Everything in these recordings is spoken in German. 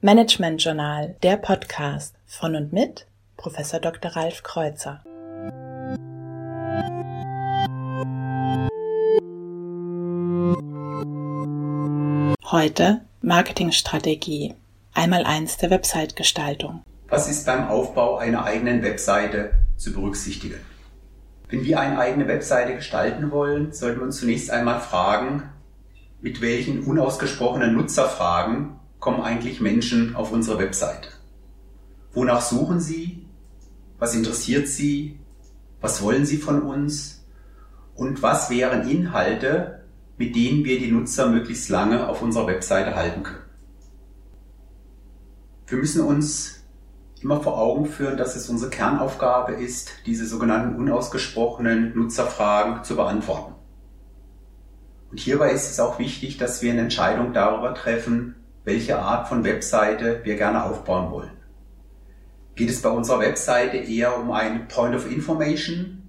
Management Journal, der Podcast von und mit Professor Dr. Ralf Kreuzer. Heute Marketingstrategie. Einmal eins der Website-Gestaltung. Was ist beim Aufbau einer eigenen Webseite zu berücksichtigen? Wenn wir eine eigene Webseite gestalten wollen, sollten wir uns zunächst einmal fragen, mit welchen unausgesprochenen Nutzerfragen kommen eigentlich Menschen auf unsere Webseite? Wonach suchen sie? Was interessiert sie? Was wollen sie von uns? Und was wären Inhalte, mit denen wir die Nutzer möglichst lange auf unserer Webseite halten können? Wir müssen uns immer vor Augen führen, dass es unsere Kernaufgabe ist, diese sogenannten unausgesprochenen Nutzerfragen zu beantworten. Und hierbei ist es auch wichtig, dass wir eine Entscheidung darüber treffen, welche Art von Webseite wir gerne aufbauen wollen. Geht es bei unserer Webseite eher um ein Point of Information?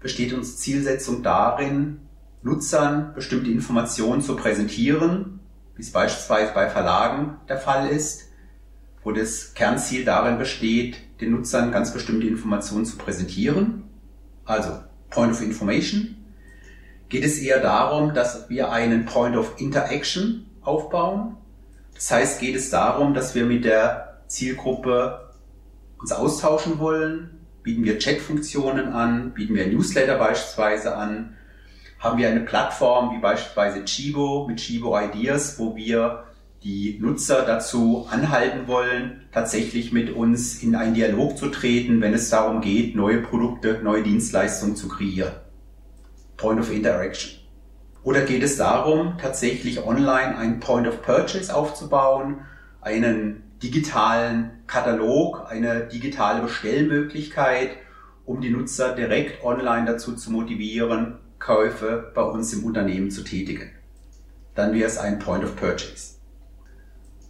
Besteht unsere Zielsetzung darin, Nutzern bestimmte Informationen zu präsentieren, wie es beispielsweise bei Verlagen der Fall ist, wo das Kernziel darin besteht, den Nutzern ganz bestimmte Informationen zu präsentieren, also Point of Information. Geht es eher darum, dass wir einen Point of Interaction aufbauen, das heißt, geht es darum, dass wir mit der Zielgruppe uns austauschen wollen, bieten wir Chatfunktionen an, bieten wir Newsletter beispielsweise an, haben wir eine Plattform wie beispielsweise Chibo mit Chibo Ideas, wo wir die Nutzer dazu anhalten wollen, tatsächlich mit uns in einen Dialog zu treten, wenn es darum geht, neue Produkte, neue Dienstleistungen zu kreieren. Point of Interaction. Oder geht es darum, tatsächlich online einen Point of Purchase aufzubauen, einen digitalen Katalog, eine digitale Bestellmöglichkeit, um die Nutzer direkt online dazu zu motivieren, Käufe bei uns im Unternehmen zu tätigen. Dann wäre es ein Point of Purchase.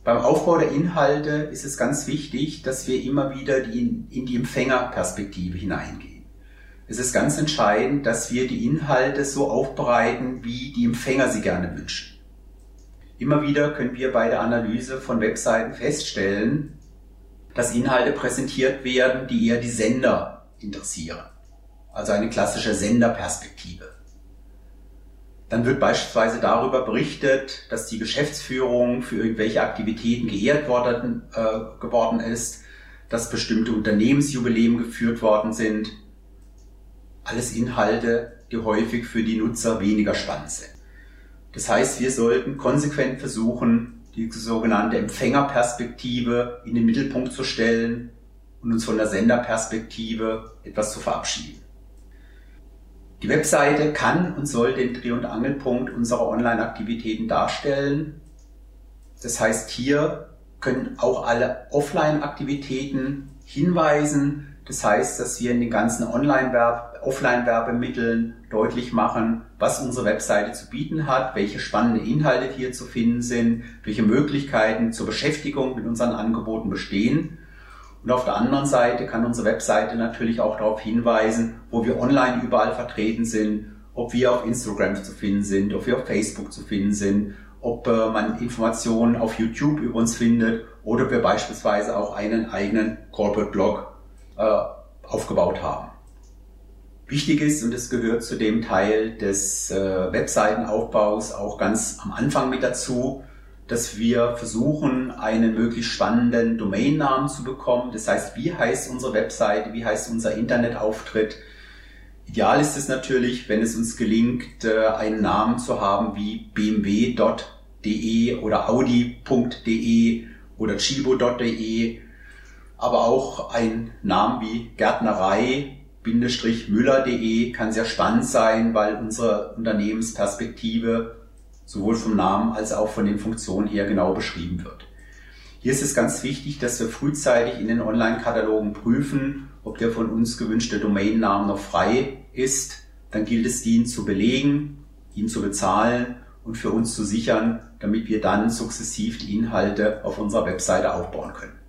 Beim Aufbau der Inhalte ist es ganz wichtig, dass wir immer wieder in die Empfängerperspektive hineingehen. Es ist ganz entscheidend, dass wir die Inhalte so aufbereiten, wie die Empfänger sie gerne wünschen. Immer wieder können wir bei der Analyse von Webseiten feststellen, dass Inhalte präsentiert werden, die eher die Sender interessieren. Also eine klassische Senderperspektive. Dann wird beispielsweise darüber berichtet, dass die Geschäftsführung für irgendwelche Aktivitäten geehrt worden, äh, geworden ist, dass bestimmte Unternehmensjubiläen geführt worden sind, alles Inhalte, die häufig für die Nutzer weniger spannend sind. Das heißt, wir sollten konsequent versuchen, die sogenannte Empfängerperspektive in den Mittelpunkt zu stellen und uns von der Senderperspektive etwas zu verabschieden. Die Webseite kann und soll den Dreh- und Angelpunkt unserer Online-Aktivitäten darstellen. Das heißt, hier können auch alle Offline-Aktivitäten hinweisen. Das heißt, dass wir in den ganzen Online-Werb Offline-Werbemitteln deutlich machen, was unsere Webseite zu bieten hat, welche spannende Inhalte hier zu finden sind, welche Möglichkeiten zur Beschäftigung mit unseren Angeboten bestehen. Und auf der anderen Seite kann unsere Webseite natürlich auch darauf hinweisen, wo wir online überall vertreten sind, ob wir auf Instagram zu finden sind, ob wir auf Facebook zu finden sind, ob äh, man Informationen auf YouTube über uns findet oder ob wir beispielsweise auch einen eigenen Corporate Blog äh, aufgebaut haben wichtig ist und es gehört zu dem Teil des äh, Webseitenaufbaus auch ganz am Anfang mit dazu, dass wir versuchen, einen möglichst spannenden Domainnamen zu bekommen. Das heißt, wie heißt unsere Webseite, wie heißt unser Internetauftritt? Ideal ist es natürlich, wenn es uns gelingt, äh, einen Namen zu haben wie bmw.de oder audi.de oder chibo.de, aber auch ein Namen wie Gärtnerei müller.de kann sehr spannend sein, weil unsere Unternehmensperspektive sowohl vom Namen als auch von den Funktionen her genau beschrieben wird. Hier ist es ganz wichtig, dass wir frühzeitig in den Online-Katalogen prüfen, ob der von uns gewünschte Domainnamen noch frei ist. Dann gilt es, ihn zu belegen, ihn zu bezahlen und für uns zu sichern, damit wir dann sukzessiv die Inhalte auf unserer Webseite aufbauen können.